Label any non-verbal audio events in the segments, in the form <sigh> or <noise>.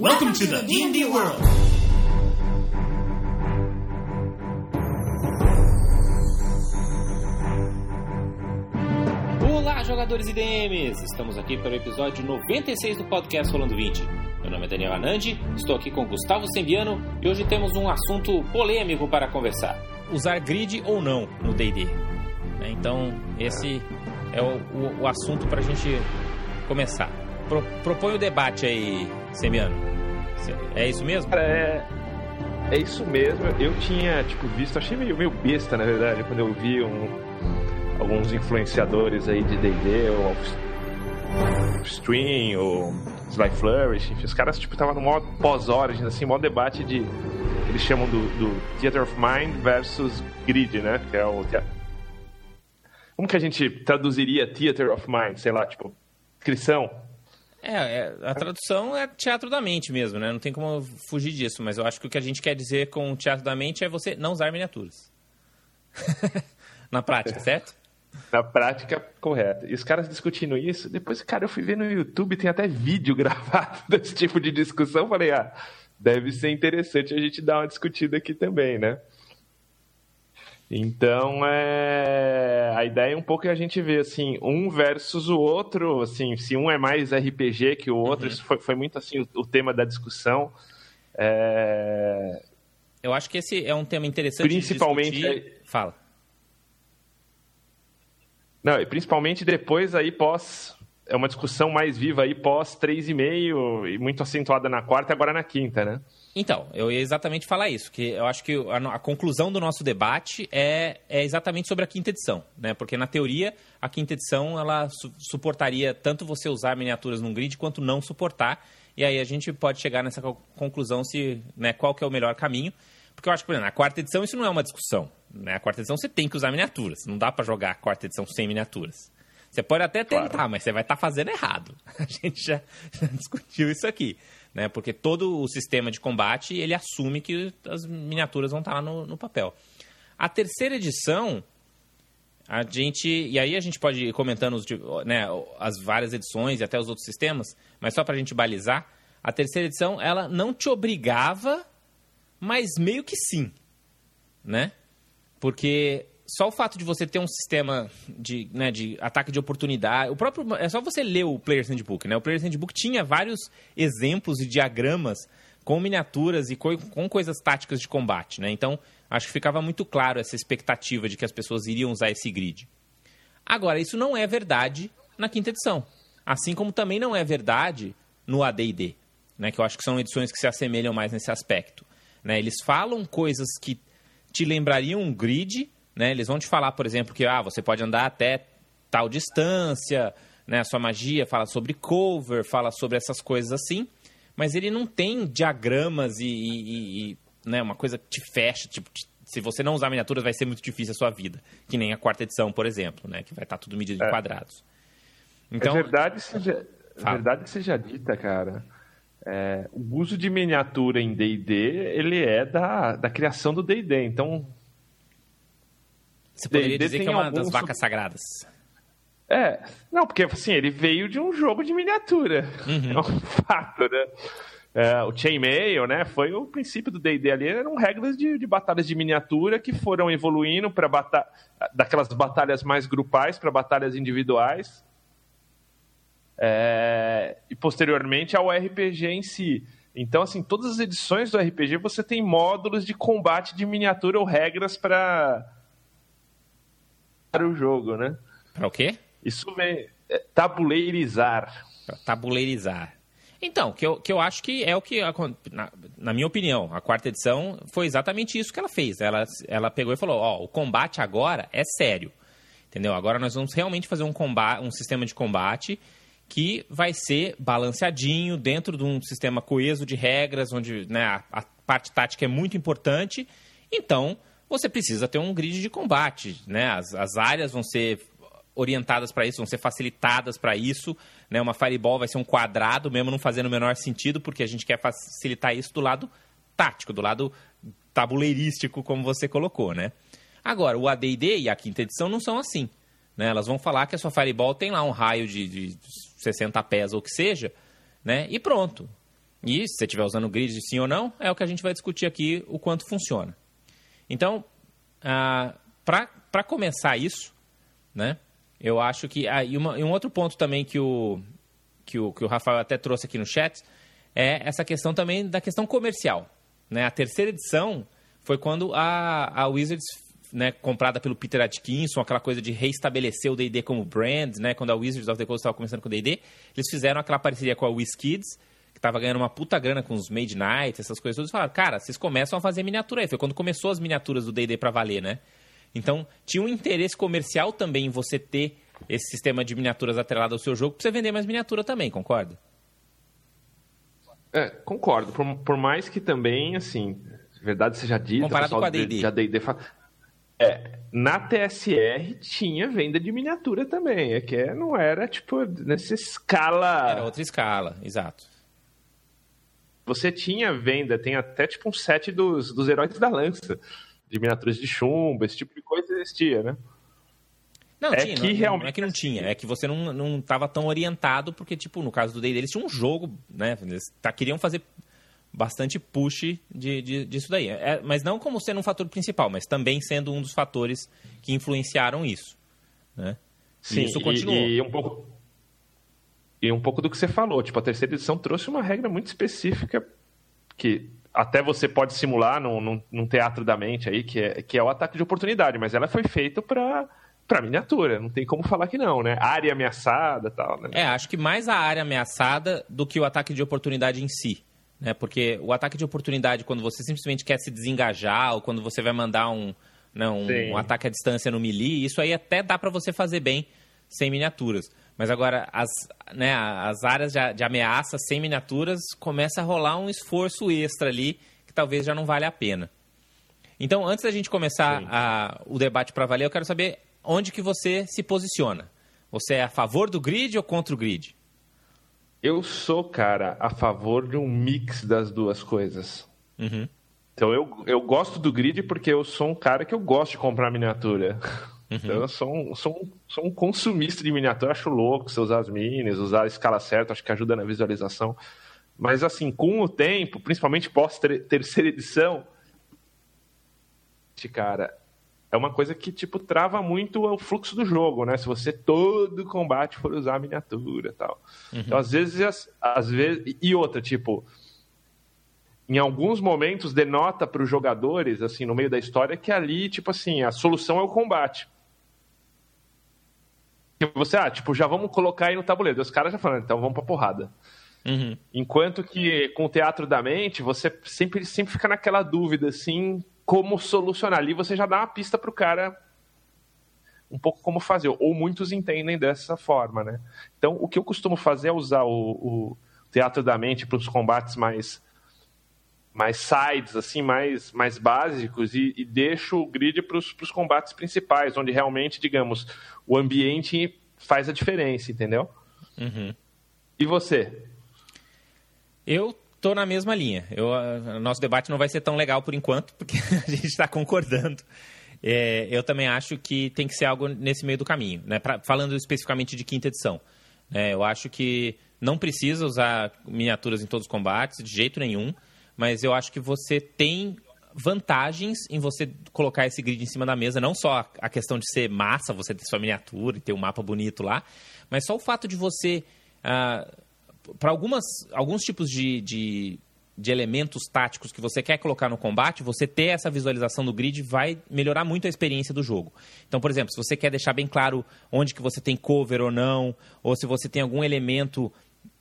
Welcome to the D&D world. Olá, jogadores e DMs! Estamos aqui para o episódio 96 do podcast Rolando 20. Meu nome é Daniel Anandi, estou aqui com Gustavo Sembiano e hoje temos um assunto polêmico para conversar: usar grid ou não no DD. Então, esse é o, o, o assunto para a gente começar. Pro, propõe o debate aí, Sembiano. É isso mesmo? Cara, é, é isso mesmo. Eu tinha, tipo, visto, achei meio, meio besta, na verdade, quando eu vi um, alguns influenciadores aí de D&D, ou Stream, ou Sly Flourish, enfim, os caras, tipo, estavam no modo pós-Origins, assim, modo debate de... Eles chamam do, do Theater of Mind versus Grid, né? Que é o... Como que a gente traduziria Theater of Mind? Sei lá, tipo, inscrição é, é, a tradução é teatro da mente mesmo, né? Não tem como fugir disso, mas eu acho que o que a gente quer dizer com teatro da mente é você não usar miniaturas. <laughs> Na prática, certo? Na prática, correto. E os caras discutindo isso, depois, cara, eu fui ver no YouTube, tem até vídeo <laughs> gravado desse tipo de discussão. Falei, ah, deve ser interessante a gente dar uma discutida aqui também, né? Então, é... a ideia é um pouco a gente ver, assim, um versus o outro, assim, se um é mais RPG que o outro, uhum. isso foi, foi, muito, assim, o, o, tema da discussão. É... Eu acho que esse é um tema interessante Principalmente... Discutir... Fala. Não, e principalmente depois aí pós... É uma discussão mais viva aí pós 3,5 e muito acentuada na quarta e agora na quinta, né? Então, eu ia exatamente falar isso, que eu acho que a, a, conclusão do nosso debate é, é exatamente sobre a quinta edição, né? Porque na teoria a quinta edição ela su suportaria tanto você usar miniaturas num grid quanto não suportar, e aí a gente pode chegar nessa conclusão se, né, qual que é o melhor caminho. Porque eu acho que, por exemplo, na quarta edição isso não é uma discussão. Né? A quarta edição você tem que usar miniaturas. Não dá para jogar a quarta edição sem miniaturas. Você pode até tentar, claro. mas você vai estar tá fazendo errado. <laughs> A gente já, já <laughs> discutiu isso aqui né? Porque todo o sistema de combate ele assume que as miniaturas vão estar lá no, no papel. A terceira edição, a gente e aí a gente pode ir comentando os, né, as várias edições e até os outros sistemas, mas só para a gente balizar, a terceira edição ela não te obrigava, mas meio que sim, né? Porque só o fato de você ter um sistema de, né, de ataque de oportunidade. O próprio. É só você ler o Player's Handbook, né? O Player's Handbook tinha vários exemplos e diagramas com miniaturas e co com coisas táticas de combate, né? Então, acho que ficava muito claro essa expectativa de que as pessoas iriam usar esse grid. Agora, isso não é verdade na quinta edição. Assim como também não é verdade no AD&D, né? Que eu acho que são edições que se assemelham mais nesse aspecto. Né? Eles falam coisas que te lembrariam um grid, né? Eles vão te falar, por exemplo, que ah, você pode andar até tal distância, né? A sua magia fala sobre cover, fala sobre essas coisas assim, mas ele não tem diagramas e, e, e né? uma coisa que te fecha, tipo, te, se você não usar miniaturas vai ser muito difícil a sua vida, que nem a quarta edição, por exemplo, né? Que vai estar tudo medido é. em quadrados. Então, é verdade seja, é verdade seja dita, cara. É, o uso de miniatura em D&D, ele é da, da criação do D&D. Então, você poderia dizer que é uma das vacas sagradas. É, não, porque assim, ele veio de um jogo de miniatura. Uhum. <laughs> É um fato, né? É, o Chainmail, né? Foi o princípio do D&D ali, eram regras de, de, batalhas de miniatura que foram evoluindo para bata daquelas batalhas mais grupais para batalhas individuais. É, e posteriormente ao RPG em si. Então, assim, todas as edições do RPG você tem módulos de combate de miniatura ou regras para o jogo, né? Para o quê? Isso vem é, tabuleirizar. Pra tabuleirizar. Então, que eu, que eu acho que é o que, na, na, minha opinião, a quarta edição foi exatamente isso que ela fez. Ela, ela pegou e falou: Ó, o combate agora é sério. Entendeu? Agora nós vamos realmente fazer um, combate, um sistema de combate que vai ser balanceadinho dentro de um sistema coeso de regras, onde né, a, a parte tática é muito importante. Então, você precisa ter um grid de combate, né? As, as áreas vão ser orientadas para isso, vão ser facilitadas para isso, né? Uma fireball vai ser um quadrado, mesmo não fazendo o menor sentido, porque a gente quer facilitar isso do lado tático, do lado tabuleirístico, como você colocou, né? Agora, o AD&D e a quinta edição não são assim, né? Elas vão falar que a sua fireball tem lá um raio de, de 60 pés ou o que seja, né? E pronto. E se você estiver usando grid sim ou não, é o que a gente vai discutir aqui, o quanto funciona. Então, ah, para começar isso, né, eu acho que... Ah, e, uma, e um outro ponto também que o, que, o, que o Rafael até trouxe aqui no chat é essa questão também da questão comercial. Né? A terceira edição foi quando a, a Wizards né, comprada pelo Peter Atkinson, aquela coisa de reestabelecer o D&D como brand, né, quando a Wizards of the Coast estava começando com o D&D, eles fizeram aquela parceria com a WizKids, que estava ganhando uma puta grana com os Made Night, essas coisas todas, e falaram, cara, vocês começam a fazer miniatura aí. Foi quando começou as miniaturas do D&D para valer, né? Então, tinha um interesse comercial também em você ter esse sistema de miniaturas atrelado ao seu jogo para você vender mais miniatura também, concorda? É, concordo. Por, por mais que também, assim, verdade seja dita... Comparado com a D&D. A D&D é, na TSR tinha venda de miniatura também. É que não era, tipo, nessa escala. Era outra escala, exato. Você tinha venda, tem até tipo um set dos, dos heróis da lança, de miniaturas de chumbo, esse tipo de coisa existia, né? Não, é tinha, que não, realmente... não é que não tinha, é que você não, não tava tão orientado, porque, tipo, no caso do Day eles tinham um jogo, né? Eles tá, queriam fazer bastante push de, de, disso daí. É, mas não como sendo um fator principal, mas também sendo um dos fatores que influenciaram isso. Né? Sim, e isso continuou. E, e, um pouco, e um pouco do que você falou, tipo, a terceira edição trouxe uma regra muito específica que até você pode simular num, num, num teatro da mente aí, que é, que é o ataque de oportunidade, mas ela foi feita para para miniatura, não tem como falar que não, né? Área ameaçada tal, né? É, acho que mais a área ameaçada do que o ataque de oportunidade em si né? Porque o ataque de oportunidade, quando você simplesmente quer se desengajar ou quando você vai mandar um, né, um, um ataque à distância no melee, isso aí até dá para você fazer bem sem miniaturas. Mas agora, as, né, as áreas de, de ameaça sem miniaturas, começa a rolar um esforço extra ali que talvez já não vale a pena. Então, antes da gente começar a, o debate para valer, eu quero saber onde que você se posiciona. Você é a favor do grid ou contra o grid? Eu sou, cara, a favor de um mix das duas coisas. Uhum. Então eu, eu gosto do grid porque eu sou um cara que eu gosto de comprar miniatura. <laughs> Uhum. Então eu sou um, sou, um, sou um consumista de miniatura, acho louco você usar as minis, usar a escala certa, acho que ajuda na visualização. Mas assim, com o tempo, principalmente pós terceira edição, cara, é uma coisa que, tipo, trava muito o fluxo do jogo, né? Se você todo combate for usar miniatura e tal. Uhum. Então, às vezes, às vezes... E outra, tipo... Em alguns momentos, denota para os jogadores, assim, no meio da história, que ali, tipo assim, a solução é o combate. E você, ah, tipo, já vamos colocar aí no tabuleiro. Os caras já falando, então vamos pra porrada. Uhum. Enquanto que com o teatro da mente, você sempre, sempre fica naquela dúvida, assim, como solucionar. Ali você já dá uma pista para o cara um pouco como fazer, ou muitos entendem dessa forma, né? Então, o que eu costumo fazer é usar o, o teatro da mente para os combates mais mais sides, assim, mais, mais básicos, e, e deixo o grid para os combates principais, onde realmente, digamos, o ambiente faz a diferença, entendeu? Uhum. E você? Eu tô na mesma linha. Eu, nosso debate não vai ser tão legal por enquanto, porque <laughs> a gente está concordando. É, eu também acho que tem que ser algo nesse meio do caminho, né? Pra, falando especificamente de quinta edição. É, eu acho que não precisa usar miniaturas em todos os combates, de jeito nenhum, mas eu acho que você tem vantagens em você colocar esse grid em cima da mesa, não só a questão de ser massa, você ter sua miniatura e ter um mapa bonito lá, mas só o fato de você. Uh, para alguns tipos de, de, de, elementos táticos que você quer colocar no combate, você ter essa visualização do grid vai melhorar muito a experiência do jogo. Então, por exemplo, se você quer deixar bem claro onde que você tem cover ou não, ou se você tem algum elemento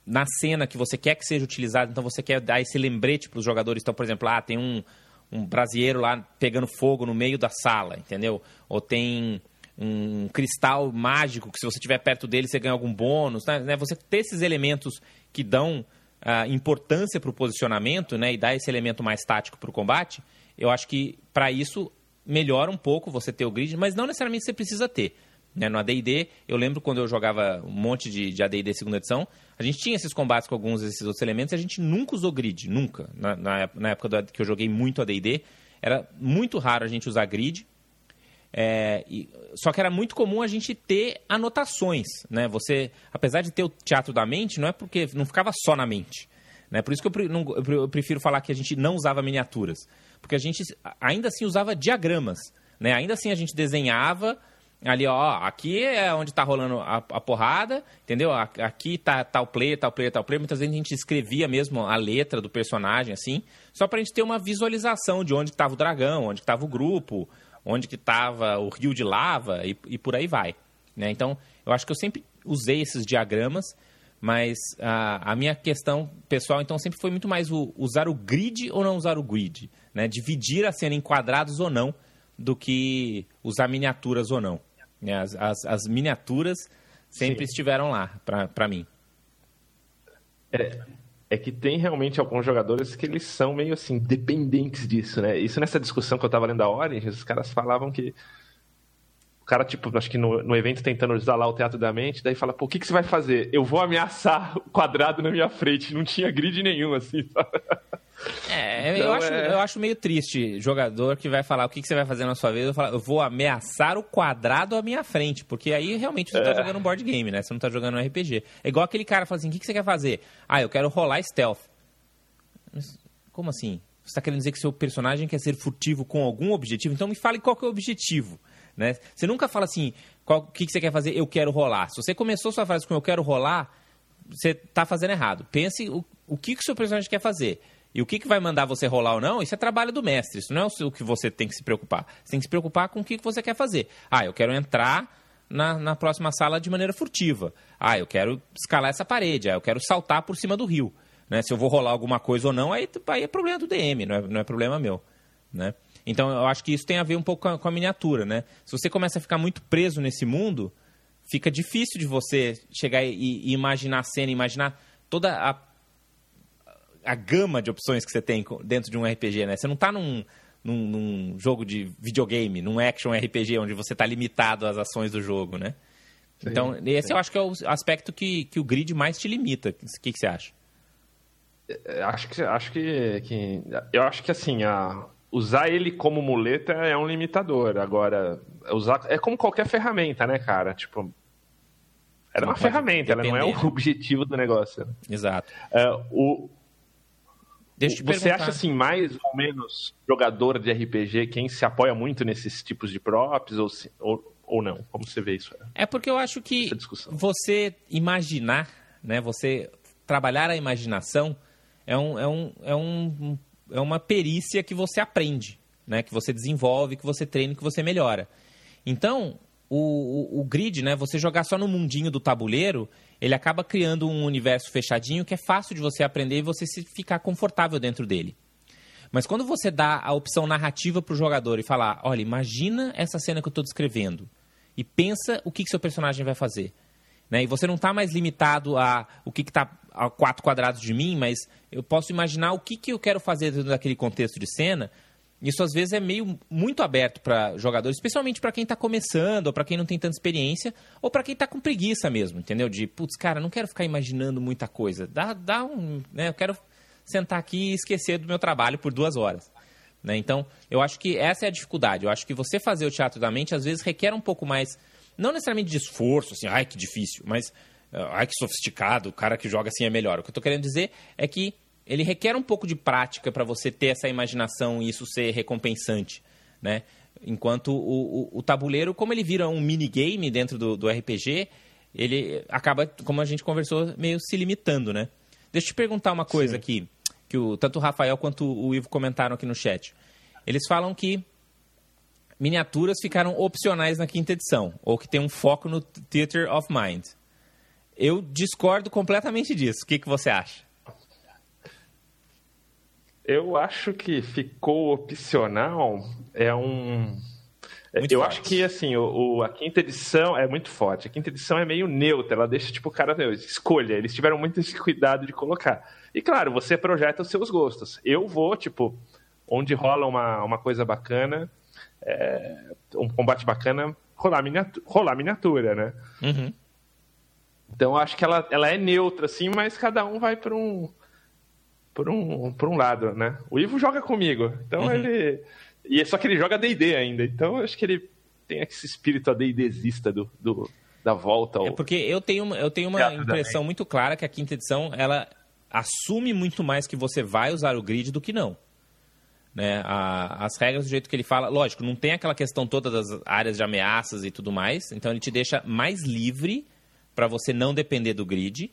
na cena que você quer que seja utilizado, então você quer dar esse lembrete para os jogadores. Então, por exemplo, ah, tem um, um brasileiro lá pegando fogo no meio da sala, entendeu? Ou tem um cristal mágico que se você estiver perto dele você ganha algum bônus, né? Você ter esses elementos que dão uh, importância para o posicionamento, né? E dá esse elemento mais tático para o combate, eu acho que para isso melhora um pouco você ter o grid, mas não necessariamente você precisa ter. Né? No AD&D, eu lembro quando eu jogava um monte de, de AD&D segunda edição, a gente tinha esses combates com alguns desses outros elementos e a gente nunca usou grid, nunca. Na, na, na época do, que eu joguei muito AD&D, era muito raro a gente usar grid, é, e, só que era muito comum a gente ter anotações, né? Você, apesar de ter o teatro da mente, não é porque não ficava só na mente. Né? Por isso que eu, não, eu prefiro falar que a gente não usava miniaturas. Porque a gente ainda assim usava diagramas. Né? Ainda assim a gente desenhava ali, ó, aqui é onde está rolando a, a, porrada, entendeu? Aqui tá tal player, tal player, tal player. Muitas vezes a gente escrevia mesmo a letra do personagem, assim, só para a gente ter uma visualização de onde estava o dragão, onde estava o grupo, onde que estava o rio de lava e, e por aí vai. Né? Então, eu acho que eu sempre usei esses diagramas mas a, a, minha questão pessoal, então, sempre foi muito mais o, usar o grid ou não usar o grid. Né? Dividir a cena em quadrados ou não, do que usar miniaturas ou não. Né? As, as, as miniaturas sempre Sim. estiveram lá, para mim. É, é que tem realmente alguns jogadores que eles são meio assim, dependentes disso, né? Isso nessa discussão que eu estava lendo a Origins, os caras falavam que cara, tipo, acho que no, no evento tentando usar lá o teatro da mente, daí fala, pô, o que, que você vai fazer? Eu vou ameaçar o quadrado na minha frente. Não tinha grid nenhum, assim, <laughs> sabe? É, então, eu, acho, é... eu acho meio triste jogador que vai falar o que, que você vai fazer na sua vida. Eu, falo, eu vou ameaçar o quadrado à minha frente, porque aí realmente você tá é. tá jogando um board game, né? Você não tá jogando um RPG. É igual aquele cara fala assim: o que, que você quer fazer? Ah, eu quero rolar stealth. Como assim? Você tá querendo dizer que seu personagem quer ser furtivo com algum objetivo? Então me fale qual que é o objetivo. Né? Você nunca fala assim, o que, que você quer fazer? Eu quero rolar. Se você começou sua frase com eu quero rolar, você está fazendo errado. Pense o, o que, que o seu personagem quer fazer. E o que, que vai mandar você rolar ou não, isso é trabalho do mestre. Isso não é o que você tem que se preocupar. Você tem que se preocupar com o que, você quer fazer. Ah, eu quero entrar na, na próxima sala de maneira furtiva. Ah, eu quero escalar essa parede. Ah, eu quero saltar por cima do rio. Né? Se eu vou rolar alguma coisa ou não, aí, aí é problema do DM, não é, não é problema meu. Né? Então eu acho que isso tem a ver um pouco com a, com a miniatura, né? Se você começa a ficar muito preso nesse mundo, fica difícil de você chegar e, e imaginar a cena, imaginar toda a, a gama de opções que você tem dentro de um RPG, né? Você não está num, num, num, jogo de videogame, num action RPG, onde você está limitado às ações do jogo, né? Sim, então, esse sim. eu acho que é o aspecto que, que o grid mais te limita. O que, que você acha? É, acho que, acho que, que eu acho que assim a, usar ele como muleta é um limitador. Agora, usar é como qualquer ferramenta, né, cara? Tipo, era uma ferramenta, ela não é o <laughs> objetivo do negócio. Exato. Uh, o, Deixa você acha assim mais ou menos jogador de RPG quem se apoia muito nesses tipos de props ou, ou, ou não? Como você vê isso? É porque eu acho que você imaginar, né? Você trabalhar a imaginação é um, é um, é um é uma perícia que você aprende, né? que você desenvolve, que você treina, que você melhora. Então, o, o, o, grid, né? Você jogar só no mundinho do tabuleiro, ele acaba criando um universo fechadinho que é fácil de você aprender e você se ficar confortável dentro dele. Mas quando você dá a opção narrativa para o jogador e falar, olha, imagina essa cena que eu estou descrevendo e pensa o que, que seu personagem vai fazer. Né? E você não está mais limitado a o que está a quatro quadrados de mim, mas eu posso imaginar o que, que eu quero fazer dentro daquele contexto de cena. Isso às vezes é meio muito aberto para jogadores, especialmente para quem está começando, ou para quem não tem tanta experiência, ou para quem está com preguiça mesmo, entendeu? De, putz, cara, não quero ficar imaginando muita coisa. Dá, dá um, né? Eu quero sentar aqui e esquecer do meu trabalho por duas horas. Né? Então, eu acho que essa é a dificuldade. Eu acho que você fazer o teatro da mente às vezes requer um pouco mais não necessariamente de esforço, assim, ai que difícil, mas ai que sofisticado, o cara que joga assim é melhor. O que eu estou querendo dizer é que ele requer um pouco de prática para você ter essa imaginação e isso ser recompensante, né? Enquanto o, o, o tabuleiro, como ele vira um minigame dentro do, do, RPG, ele acaba, como a gente conversou, meio se limitando, né? Deixa eu te perguntar uma coisa Sim. aqui, que o, tanto o Rafael quanto o Ivo comentaram aqui no chat. Eles falam que miniaturas ficaram opcionais na quinta edição, ou que tem um foco no Theater of Mind. Eu discordo completamente disso. O que, que você acha? Eu acho que ficou opcional é um. Muito eu forte. acho que assim, o, o, a quinta edição é muito forte. A quinta edição é meio neutra, ela deixa tipo o cara, meu, escolha. Eles tiveram muito esse cuidado de colocar. E claro, você projeta os seus gostos. Eu vou, tipo, onde rola uma, uma coisa bacana, é, um combate bacana, rolar miniatura, rolar miniatura né? Uhum. Então acho que ela, ela é neutra, assim, mas cada um vai para um, por um, por um lado, né? O Ivo joga comigo, então uhum. ele. E é só que ele joga DD ainda, então acho que ele tem esse espírito ADDzista do, do, da volta. Ao... É porque eu tenho, eu tenho uma impressão muito clara que a quinta edição ela assume muito mais que você vai usar o grid do que não. Né? A, as regras do jeito que ele fala, lógico, não tem aquela questão toda das áreas de ameaças e tudo mais, então ele te deixa mais livre para você não depender do grid,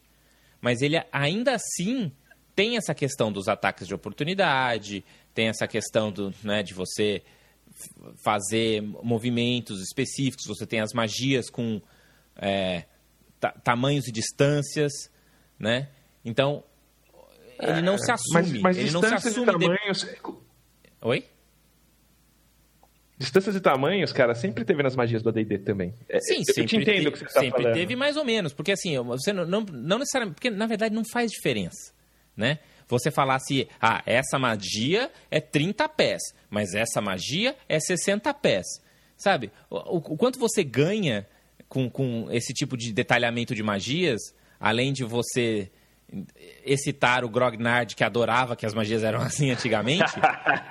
mas ele ainda assim tem essa questão dos ataques de oportunidade, tem essa questão do, né, de você fazer movimentos específicos, você tem as magias com é, tamanhos e distâncias, né? Então, ele não se assume. Mas, mas ele não se assume tamanhos... De... Oi? Distâncias e tamanhos, cara, sempre teve nas magias do AD&D também. É, Sim, eu sempre te entendo te, que você tá Sempre falando. teve mais ou menos, porque assim, você não, não, não necessariamente... Porque, na verdade, não faz diferença, né? Você falasse, ah, essa magia é 30 pés, mas essa magia é 60 pés. Sabe? O, o quanto você ganha com, com esse tipo de detalhamento de magias, além de você excitar o Grognard que adorava que as magias eram <laughs> assim antigamente,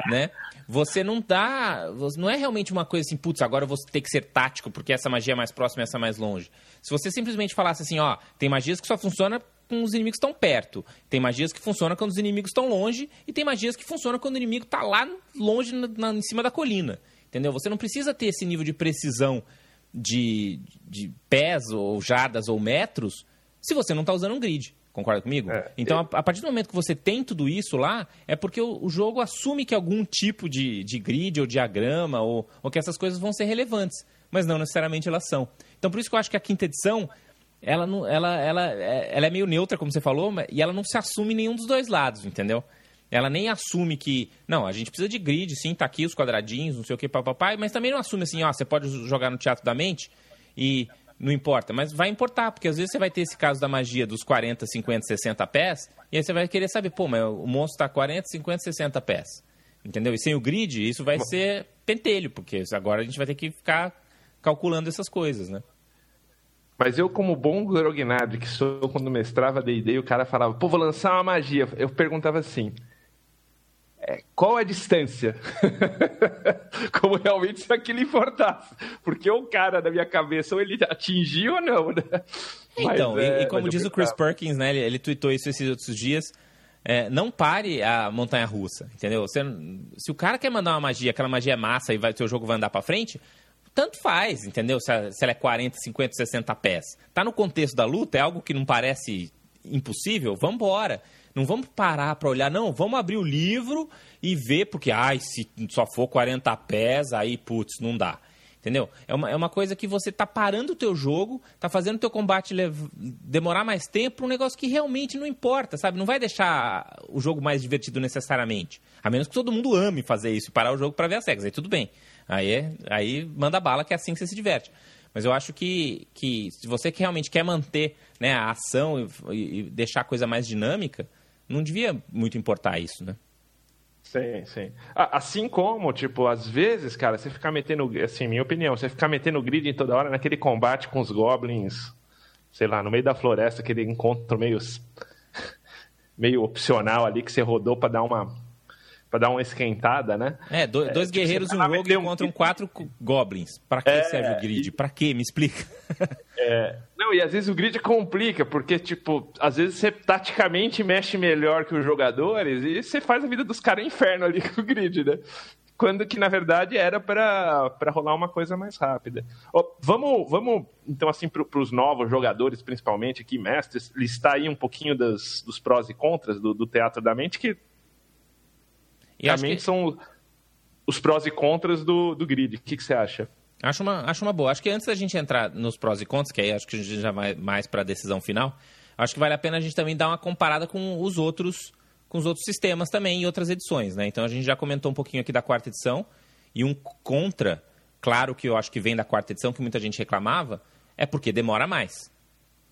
né? Você não dá, não é realmente uma coisa assim, putz, agora eu vou ter que ser tático porque essa magia é mais próxima e essa é mais longe. Se você simplesmente falasse assim, ó, tem magias que só funcionam quando os inimigos estão perto, tem magias que funcionam quando os inimigos estão longe e tem magias que funcionam quando o inimigo está lá longe na, na, em cima da colina, entendeu? Você não precisa ter esse nível de precisão de, de pés ou jardas ou metros se você não está usando um grid. Concorda comigo? É, então, a, a, partir do momento que você tem tudo isso lá, é porque o, o jogo assume que algum tipo de, de grid ou diagrama ou, ou que essas coisas vão ser relevantes, mas não necessariamente elas são. Então, por isso que eu acho que a quinta edição ela, não, ela, ela, é, ela é meio neutra, como você falou, e ela não se assume nenhum dos dois lados, entendeu? Ela nem assume que, não, a gente precisa de grid, sim, tá aqui os quadradinhos, não sei o que, papai, mas também não assume assim, ó, você pode jogar no teatro da mente e não importa, mas vai importar, porque às vezes você vai ter esse caso da magia dos 40, 50, 60 pés, e aí você vai querer saber, pô, mas o monstro tá 40, 50, 60 pés. Entendeu? E sem o grid, isso vai ser pentelho, porque agora a gente vai ter que ficar calculando essas coisas, né? Mas eu, como bom grognard que sou, quando mestrava D&D, o cara falava, pô, vou lançar uma magia. Eu perguntava assim, é, qual a distância? <laughs> Como realmente se aquilo importasse. Porque o cara, na minha cabeça, ou ele atingiu ou não, né? Então, Mas, e, é, e, como diz o Chris Perkins, né? Ele, ele tweetou isso esses outros dias. É, não pare a montanha russa, entendeu? Você, se o cara quer mandar uma magia, aquela magia é massa e vai, seu jogo vai andar para frente, tanto faz, entendeu? Se, ela é 40, 50, 60 pés. Tá no contexto da luta, é algo que não parece impossível, vamos embora. Não vamos parar para olhar, não, vamos abrir o livro e ver, porque, ai, se só for 40 pés, aí, putz, não dá. Entendeu? É uma, é uma coisa que você tá parando o teu jogo, tá fazendo o teu combate demorar mais tempo um negócio que realmente não importa, sabe? Não vai deixar o jogo mais divertido necessariamente. A menos que todo mundo ame fazer isso e parar o jogo para ver as regras. Aí tudo bem. Aí, é, aí manda bala que é assim que você se diverte. Mas eu acho que, que se você realmente quer manter né, a ação e, e deixar a coisa mais dinâmica, não devia muito importar isso, né? Sim, sim. Assim como, tipo, às vezes, cara, você ficar metendo, assim, minha opinião, você ficar metendo grid em toda hora naquele combate com os goblins, sei lá, no meio da floresta, aquele encontro meio, <laughs> meio opcional ali que você rodou para dar uma para dar uma esquentada, né? É, dois, dois é, tipo, guerreiros e um rogue encontram um... quatro goblins. Para que é, serve o grid? E... Para que? Me explica. <laughs> É, não, e às vezes o grid complica, porque, tipo, às vezes você taticamente mexe melhor que os jogadores e você faz a vida dos caras inferno ali <laughs> com o grid, né? Quando que, na verdade, era para rolar uma coisa mais rápida. Oh, vamos, vamos, então, assim, para os novos jogadores, principalmente aqui, mestres, listar aí um pouquinho das, dos prós e contras do, do Teatro da Mente, que e Realmente que... são os prós e contras do, do grid. O que, que você acha? Acho uma, acho uma boa. Acho que antes da gente entrar nos prós e contras, que aí acho que a gente já vai mais para a decisão final, acho que vale a pena a gente também dar uma comparada com os outros com os outros sistemas também em outras edições, né? Então a gente já comentou um pouquinho aqui da quarta edição e um contra, claro que eu acho que vem da quarta edição que muita gente reclamava, é porque demora mais.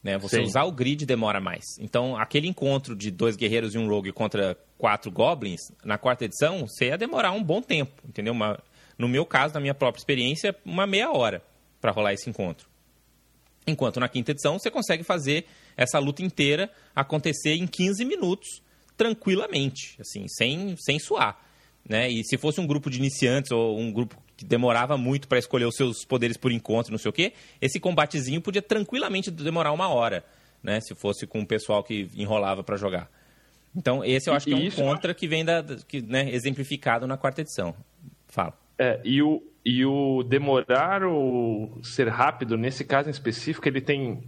Né? Você Sim. usar o grid demora mais. Então, aquele encontro de dois guerreiros e um rogue contra quatro goblins, na quarta edição, você ia demorar um bom tempo, entendeu? Uma, no meu caso, na minha própria experiência, uma meia hora para rolar esse encontro. Enquanto na quinta edição, você consegue fazer essa luta inteira acontecer em 15 minutos, tranquilamente, assim, sem, sem suar. Né? E se fosse um grupo de iniciantes ou um grupo que demorava muito para escolher os seus poderes por encontro, não sei o quê, esse combatezinho podia tranquilamente demorar uma hora, né? Se fosse com o pessoal que enrolava para jogar. Então, esse eu acho que é um isso, contra que vem da, que, né, exemplificado na quarta edição. Fala. É, e o, e o demorar ou ser rápido, nesse caso em específico, ele tem.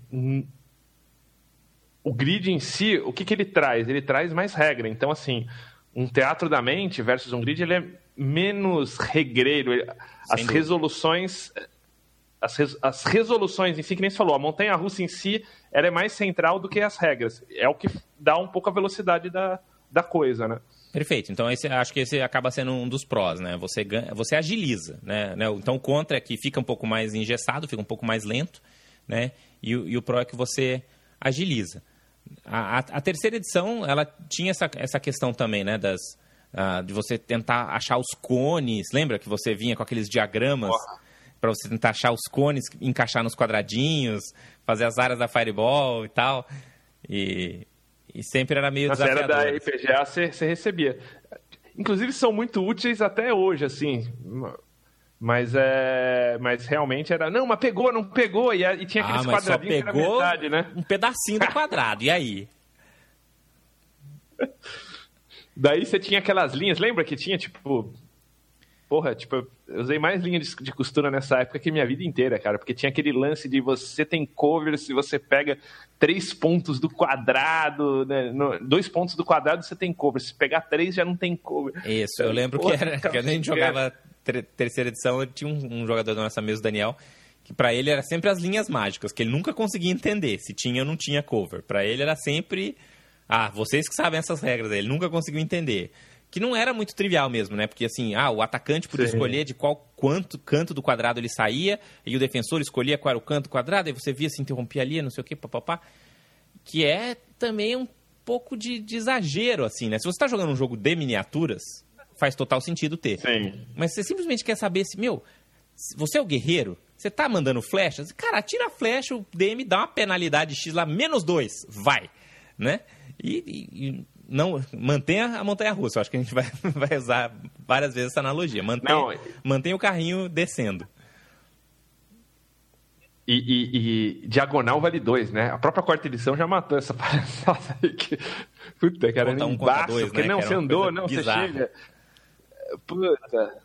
O grid em si, o que, que ele traz? Ele traz mais regra. Então, assim, um teatro da mente versus um grid, ele é menos regreiro. As resoluções. As, res, as resoluções em si, que nem você falou, a montanha russa em si ela é mais central do que as regras. É o que dá um pouco a velocidade da, da coisa, né? Perfeito. Então, esse, acho que esse acaba sendo um dos prós, né? Você, ganha, você agiliza, né? né? Então, o contra é que fica um pouco mais engessado, fica um pouco mais lento, né? E, e o pró é que você agiliza. A, a, a, terceira edição, ela tinha essa, essa questão também, né? Das, uh, de você tentar achar os cones. Lembra que você vinha com aqueles diagramas para você tentar achar os cones, encaixar nos quadradinhos, fazer as áreas da Fireball e tal. E, e sempre era meio Na era da você, você recebia. Inclusive são muito úteis até hoje, assim. Mas é. Mas realmente era. Não, mas pegou, não pegou. E, e tinha aqueles ah, quadradinhos só pegou metade, né? Um pedacinho do quadrado. e aí? <laughs> Daí você tinha aquelas linhas, lembra que tinha, tipo, porra, tipo, eu usei mais linha de, de, costura nessa época que minha vida inteira, cara, porque tinha aquele lance de você tem cover se você pega três pontos do quadrado, né, no, dois pontos do quadrado você tem cover, se pegar três já não tem cover. Isso, eu lembro porra, que era, que a gente jogava terceira edição, tinha um, um jogador da nossa mesa, o Daniel, que para ele era sempre as linhas mágicas, que ele nunca conseguia entender se tinha ou não tinha cover. Para ele era sempre, ah, vocês que sabem essas regras, ele nunca conseguiu entender que não era muito trivial mesmo, né? Porque assim, ah, o atacante podia Sim. escolher de qual quanto canto do quadrado ele saía, e o defensor escolhia qual era o canto do quadrado, aí você via se interrompia ali, não sei o quê, papapá. Que é também um pouco de, de exagero, assim, né? Se você está jogando um jogo de miniaturas, faz total sentido ter. Sim. Mas você simplesmente quer saber se, meu, você é o guerreiro, você tá mandando flechas, cara, tira a flecha, o DM dá uma penalidade X lá, menos dois, vai, né? E, e, não mantenha a montanha russa. Eu acho que a gente vai, <laughs> vai usar várias vezes essa analogia. Mantenha, não, mantenha o carrinho descendo. E, e, e, diagonal vale dois, né? A própria quarta edição já matou essa <laughs> palhaçada aí que. Puta, cara, nem um embaixo, dois, porque né? não, você andou, não, bizarra. você chega. Puta.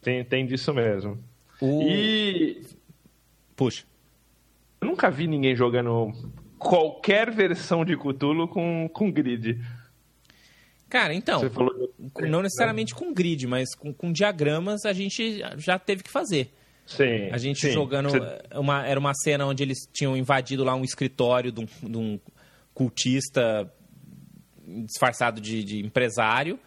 Tem, tem disso mesmo. O... E. Puxa. Eu nunca vi ninguém jogando qualquer versão de Cthulhu com, com grid. Cara, então, falou... não necessariamente com grid, mas com, com, diagramas a gente já teve que fazer. Sim. A gente sim. jogando. Você... Uma, era uma cena onde eles tinham invadido lá um escritório de um, de um cultista disfarçado de, de empresário.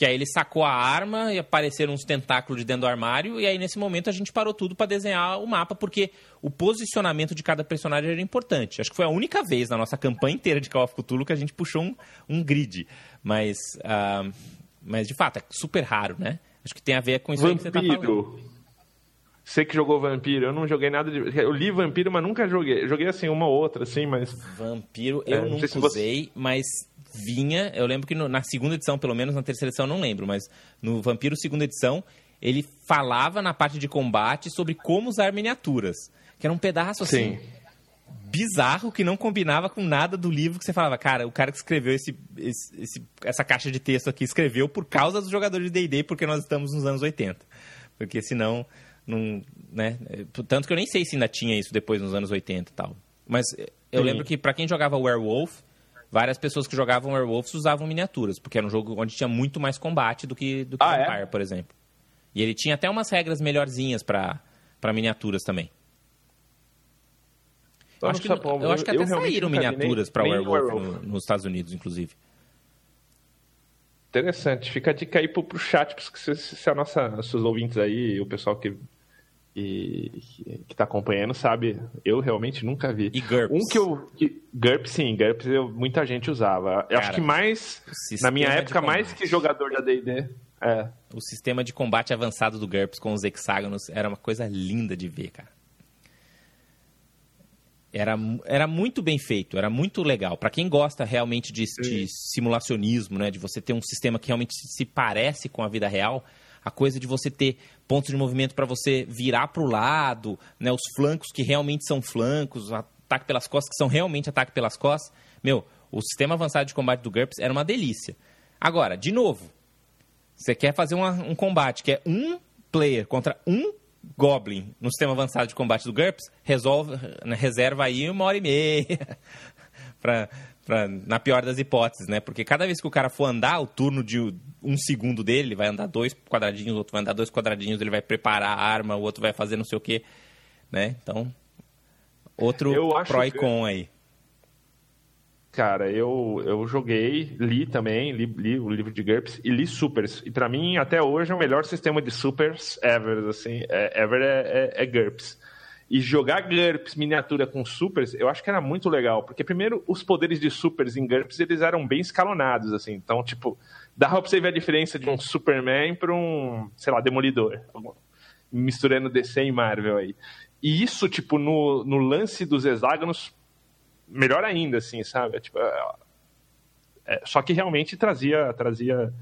Que aí ele sacou a arma e apareceram uns tentáculos de dentro do armário. E aí, nesse momento, a gente parou tudo para desenhar o mapa, porque o posicionamento de cada personagem era importante. Acho que foi a única vez na nossa campanha inteira de Call of Cthulhu que a gente puxou um, um grid. Mas, uh, mas, de fato, é super raro, né? Acho que tem a ver com isso Vampiro. que você tá falando. Você que jogou Vampiro, eu não joguei nada de. Eu li Vampiro, mas nunca joguei. Joguei assim, uma ou outra, assim, mas. Vampiro eu é, nunca se usei, você... mas vinha. Eu lembro que no, na segunda edição, pelo menos na terceira edição, não lembro, mas no Vampiro segunda edição, ele falava na parte de combate sobre como usar miniaturas. Que era um pedaço assim. Sim. Bizarro que não combinava com nada do livro que você falava, cara, o cara que escreveu esse, esse, esse essa caixa de texto aqui escreveu por causa dos jogadores de DD, porque nós estamos nos anos 80. Porque senão, não, né? Tanto que eu nem sei se ainda tinha isso depois nos anos 80 e tal. Mas eu Sim. lembro que para quem jogava Werewolf, várias pessoas que jogavam Werewolves usavam miniaturas, porque era um jogo onde tinha muito mais combate do que, do que ah, é? Vampire, é? por exemplo. E ele tinha até umas regras melhorzinhas para miniaturas também. Eu acho, que, eu acho que até saíram miniaturas para Werewolf, no, nos Estados Unidos, inclusive. Interessante. Fica a dica aí pro, pro chat, se, se a nossa, seus ouvintes aí, o pessoal que e que está acompanhando sabe, eu realmente nunca vi. E GURPS? Um que eu. Que, GURPS, sim, GURPS eu, muita gente usava. Eu acho que mais. Na minha época, mais que jogador da DD. É. O sistema de combate avançado do GURPS com os hexágonos era uma coisa linda de ver, cara. Era, era muito bem feito, era muito legal. Para quem gosta realmente de, de simulacionismo, né, de você ter um sistema que realmente se parece com a vida real, a coisa de você ter pontos de movimento para você virar para o lado, né, os flancos que realmente são flancos, ataque pelas costas que são realmente ataque pelas costas. Meu, O sistema avançado de combate do GURPS era uma delícia. Agora, de novo, você quer fazer uma, um combate que é um player contra um Goblin no sistema avançado de combate do GURPS, resolve, reserva aí uma hora e meia. <laughs> pra, pra, na pior das hipóteses, né? Porque cada vez que o cara for andar, o turno de um segundo dele, ele vai andar dois quadradinhos, o outro vai andar dois quadradinhos, ele vai preparar a arma, o outro vai fazer não sei o quê. Né? Então, outro pró e con aí. Cara, eu, eu joguei, li também, li, li o livro de GURPS e li Supers. E para mim, até hoje, é o melhor sistema de Supers ever, assim. É, ever é, é, é GURPS. E jogar GURPS miniatura com Supers, eu acho que era muito legal. Porque, primeiro, os poderes de Supers em GURPS, eles eram bem escalonados, assim. Então, tipo, dava pra você ver a diferença de um Superman para um, sei lá, Demolidor. Misturando DC e Marvel aí. E isso, tipo, no, no lance dos hexágonos, melhor ainda, assim, sabe? Tipo, é, é, só que realmente trazia, trazia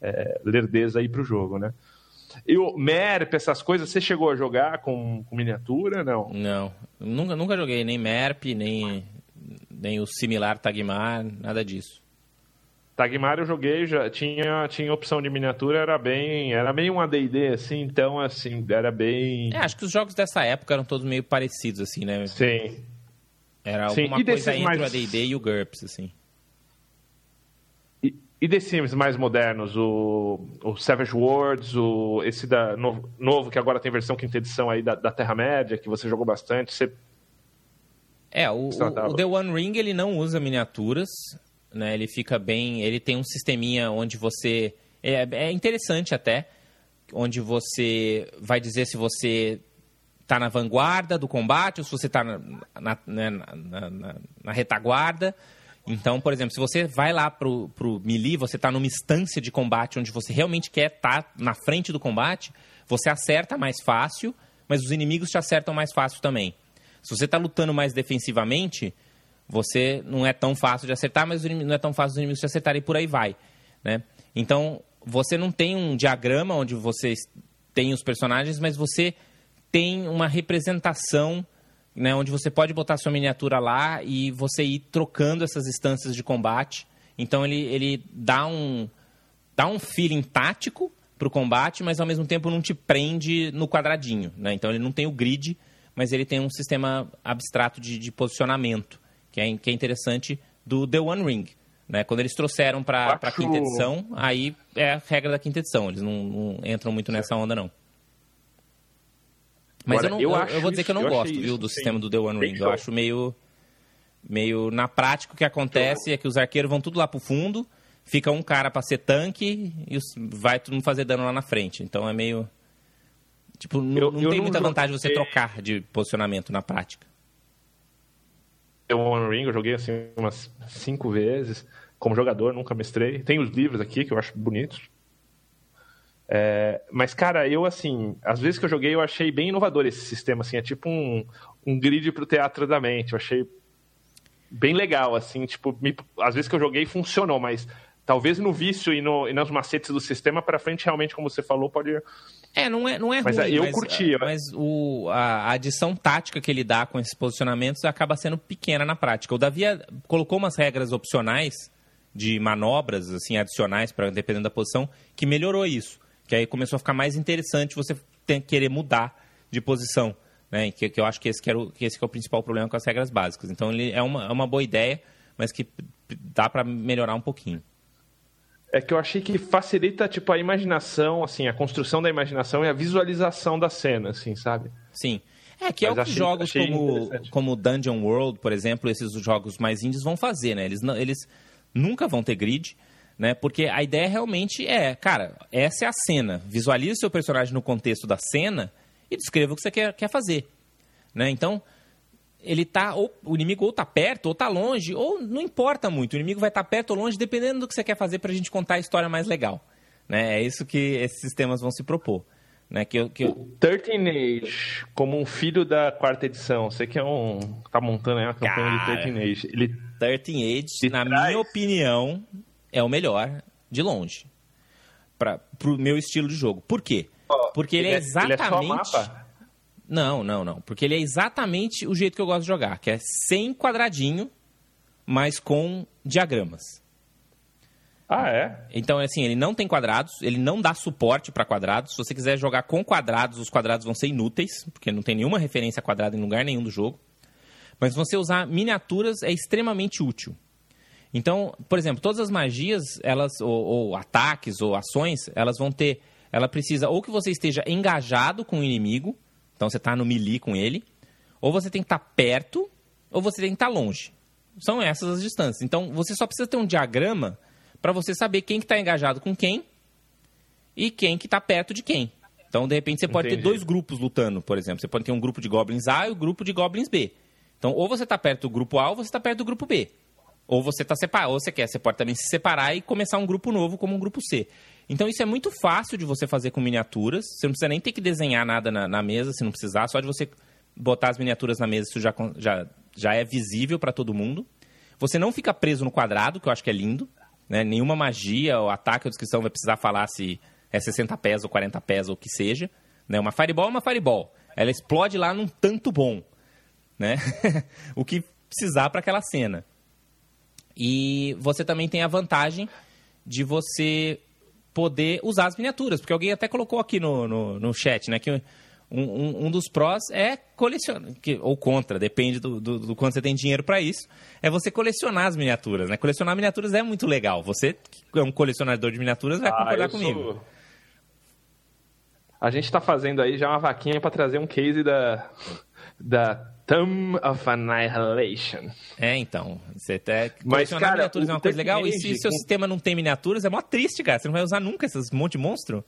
é, lerdeza aí pro jogo, né? E o MERP, essas coisas, você chegou a jogar com, com miniatura, não? Não, nunca, nunca joguei nem MERP, nem, nem o similar Tagmar, nada disso. Tagmar eu joguei, já tinha, tinha opção de miniatura, era bem. Era meio um ADD, assim, então assim, era bem. É, acho que os jogos dessa época eram todos meio parecidos, assim, né? Sim. Era Sim. alguma coisa entre mais... o AD&D e o GURPS, assim. E, The Sims mais modernos, o, o Savage Worlds, o, esse da, novo, novo, que agora tem versão quinta edição aí da, da Terra-média, que você jogou bastante, você... É, o, o, The One Ring, ele não usa miniaturas, né? Ele fica bem... Ele tem um sisteminha onde você... É, é interessante até, onde você vai dizer se você está na vanguarda do combate ou se você está na, na, né, na, na, na, retaguarda. Então, por exemplo, se você vai lá pro, pro melee, você está numa instância de combate onde você realmente quer estar tá na frente do combate, você acerta mais fácil, mas os inimigos te acertam mais fácil também. Se você está lutando mais defensivamente, você não é tão fácil de acertar, mas não é tão fácil os inimigos te acertarem e por aí vai. Né? Então, você não tem um diagrama onde você tem os personagens, mas você tem uma representação né, onde você pode botar sua miniatura lá e você ir trocando essas instâncias de combate. Então ele, ele dá um dá um feeling tático para o combate, mas ao mesmo tempo não te prende no quadradinho. Né? Então ele não tem o grid, mas ele tem um sistema abstrato de, de posicionamento, que é, que é interessante do The One Ring. Né? Quando eles trouxeram para a quinta edição, aí é a regra da quinta edição. Eles não, não entram muito nessa onda, não. Mas Agora, eu, não, eu, eu, vou dizer que eu não eu gosto, viu, do sistema do The One Ring. Eu acho meio. Meio. Na prática, o que acontece é que os arqueiros vão tudo lá pro fundo, fica um cara pra ser tanque e vai todo mundo fazer dano lá na frente. Então é meio. Tipo, não, não tem muita vantagem você trocar de posicionamento na prática. The One Ring eu joguei assim umas cinco vezes. Como jogador, nunca mestrei. Tem os livros aqui que eu acho bonitos. É, mas, cara, eu, assim, às vezes que eu joguei, eu achei bem inovador esse sistema, assim, é tipo um, um grid pro teatro da mente, eu achei bem legal, assim, tipo, me, às vezes que eu joguei funcionou, mas talvez no vício e, no, e nos macetes do sistema para frente, realmente, como você falou, pode... É, não é, não é mas ruim, eu mas, curti. Mas o, a, a adição tática que ele dá com esses posicionamentos acaba sendo pequena na prática. O Davi colocou umas regras opcionais de manobras, assim, adicionais, para dependendo da posição, que melhorou isso. Que aí começou a ficar mais interessante você querer mudar de posição. Né? Que, que eu acho que esse, que, era o, que esse que é o principal problema com as regras básicas. Então, ele é uma, é uma boa ideia, mas que dá para melhorar um pouquinho. É que eu achei que facilita, tipo, a imaginação, assim, a construção da imaginação e a visualização da cena, assim, sabe? Sim. É, que é Mas é o que achei, jogos achei como, como Dungeon World, por exemplo, esses jogos mais indies vão fazer, né? Eles, não, eles nunca vão ter grid, né? Porque a ideia realmente é, cara, essa é a cena. Visualize o seu personagem no contexto da cena e descreva o que você quer, quer fazer, né? Então, ele tá ou o inimigo ou tá perto ou tá longe, ou não importa muito, o inimigo vai estar tá perto ou longe dependendo do que você quer fazer para a gente contar a história mais legal, né? É isso que esses sistemas vão se propor. Né, que eu, que eu... O 13 Age, como um filho da quarta edição, você que é um. tá montando aí uma campanha Cara, de 13 Age. Ele... 13 Age, na traz... minha opinião, é o melhor de longe para o meu estilo de jogo. Por quê? Porque ele, ele é exatamente. Ele é mapa? Não, não, não. Porque ele é exatamente o jeito que eu gosto de jogar, que é sem quadradinho, mas com diagramas. Ah, é? Então, assim, ele não tem quadrados, ele não dá suporte para quadrados. Se você quiser jogar com quadrados, os quadrados vão ser inúteis, porque não tem nenhuma referência a quadrado em lugar nenhum do jogo. Mas se você usar miniaturas, é extremamente útil. Então, por exemplo, todas as magias, elas ou, ou ataques ou ações, elas vão ter, ela precisa ou que você esteja engajado com o inimigo, então você está no melee com ele, ou você tem que estar tá perto, ou você tem que estar tá longe. São essas as distâncias. Então, você só precisa ter um diagrama para você saber quem que está engajado com quem e quem que está perto de quem. Então, de repente, você pode Entendi. ter dois grupos lutando, por exemplo. Você pode ter um grupo de Goblins A e o um grupo de Goblins B. Então, ou você está perto do grupo A ou você está perto do grupo B. Ou você está separado, ou você quer, você pode também se separar e começar um grupo novo como um grupo C. Então isso é muito fácil de você fazer com miniaturas. Você não precisa nem ter que desenhar nada na, na mesa, se não precisar, só de você botar as miniaturas na mesa, isso já, já, já é visível para todo mundo. Você não fica preso no quadrado, que eu acho que é lindo. Né? Nenhuma magia ou ataque ou descrição vai precisar falar se é 60 pés ou 40 pés ou o que seja. Né? Uma fireball é uma fireball. Ela explode lá num tanto bom. Né? <laughs> o que precisar para aquela cena. E você também tem a vantagem de você poder usar as miniaturas. Porque alguém até colocou aqui no, no, no chat, né? Que um, um, um, dos prós é colecionar, que, ou contra, depende do, do, do quanto você tem dinheiro para isso, é você colecionar as miniaturas, né? Colecionar miniaturas é muito legal. Você, que é um colecionador de miniaturas, vai ah, concordar comigo. Sou... A gente está fazendo aí já uma vaquinha para trazer um case da, da Tomb of Annihilation. É, então. Você até Mas, cara, miniaturas é uma coisa legal. E se seu sistema não tem miniaturas, é mó triste, cara. Você não vai usar nunca esses monte de monstro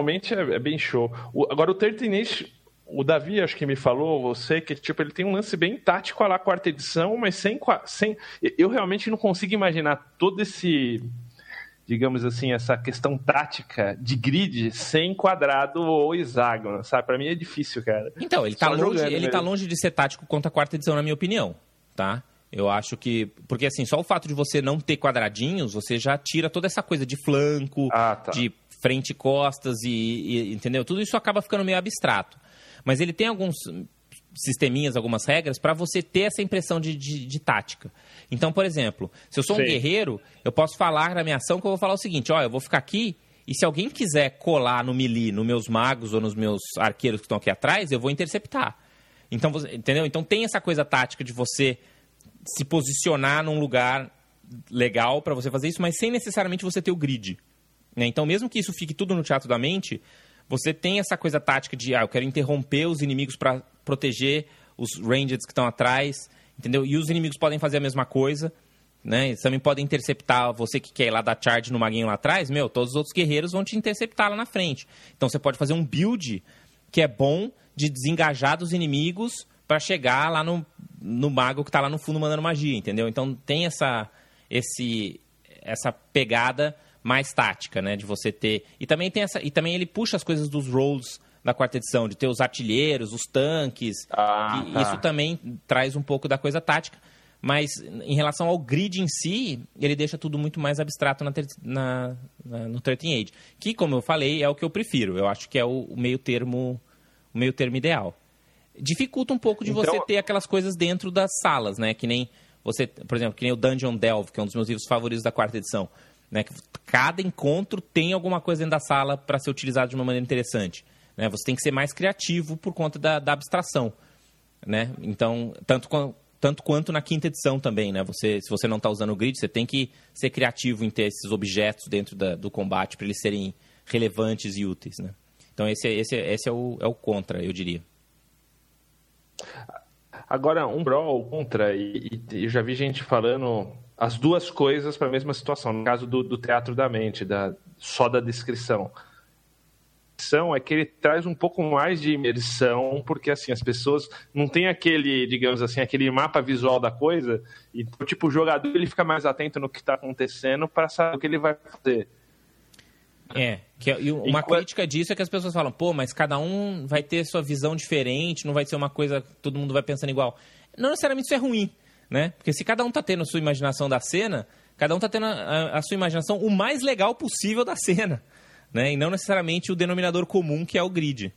realmente é, é bem show. O, agora, o 13 Age, o Davi, acho que me falou, você, que tipo, ele tem um lance bem tático lá, quarta edição, mas sem, sem. Eu realmente não consigo imaginar todo esse. Digamos assim, essa questão tática de grid sem quadrado ou hexágono, sabe? Para mim é difícil, cara. Então, ele tá, longe, ele tá longe de ser tático quanto a quarta edição, na minha opinião, tá? Eu acho que. Porque assim, só o fato de você não ter quadradinhos, você já tira toda essa coisa de flanco, ah, tá. de frente e costas e, e, entendeu? Tudo isso acaba ficando meio abstrato. Mas ele tem alguns sisteminhas, algumas regras para você ter essa impressão de, de, de, tática. Então, por exemplo, se eu sou Sim. um guerreiro, eu posso falar na minha ação que eu vou falar o seguinte, ó, eu vou ficar aqui e se alguém quiser colar no melee, nos meus magos ou nos meus arqueiros que estão aqui atrás, eu vou interceptar. Então, entendeu? Então tem essa coisa tática de você se posicionar num lugar legal para você fazer isso, mas sem necessariamente você ter o grid. Né? Então, mesmo que isso fique tudo no teatro da mente, você tem essa coisa tática de, ah, eu quero interromper os inimigos para proteger os rangers que estão atrás, entendeu? E os inimigos podem fazer a mesma coisa, né? Eles também podem interceptar você que quer ir lá dar charge no maguinho lá atrás, meu, todos os outros guerreiros vão te interceptar lá na frente. Então, você pode fazer um build que é bom de desengajar dos inimigos para chegar lá no, no mago que está lá no fundo mandando magia, entendeu? Então, tem essa, esse, essa pegada mais tática, né? De você ter. E também tem essa. E também ele puxa as coisas dos rolls da quarta edição, de ter os artilheiros, os tanques. Ah, tá. Isso também traz um pouco da coisa tática. Mas em relação ao grid em si, ele deixa tudo muito mais abstrato na, na, na, no 13 Age. Que, como eu falei, é o que eu prefiro. Eu acho que é o, o meio termo o meio termo ideal. Dificulta um pouco de então... você ter aquelas coisas dentro das salas, né? Que nem você, por exemplo, que nem o Dungeon Delve, que é um dos meus livros favoritos da quarta edição. Né? Cada encontro tem alguma coisa dentro da sala para ser utilizado de uma maneira interessante. Né? Você tem que ser mais criativo por conta da, da abstração. Né? Então, tanto, tanto quanto na quinta edição também, né? Você, se você não está usando o grid, você tem que ser criativo em ter esses objetos dentro da, do combate para eles serem relevantes e úteis, né? Então esse, esse, esse é, o, é o contra, eu diria. Agora, um brawl contra, e, e eu já vi gente falando as duas coisas para a mesma situação. No caso do, do teatro da mente, da, só da descrição é que ele traz um pouco mais de imersão, porque assim, as pessoas não têm aquele, digamos assim, aquele mapa visual da coisa, e tipo, o jogador ele fica mais atento no que está acontecendo para saber o que ele vai fazer. É, que, é, e uma crítica disso é que as pessoas falam, pô, mas cada um vai ter sua visão diferente, não vai ser uma coisa que todo mundo vai pensando igual. Não necessariamente isso é ruim né? Porque se cada um tá tendo a sua imaginação da cena, cada um tá tendo a, a sua imaginação o mais legal possível da cena, <laughs> né? E não necessariamente o denominador comum que é o grid.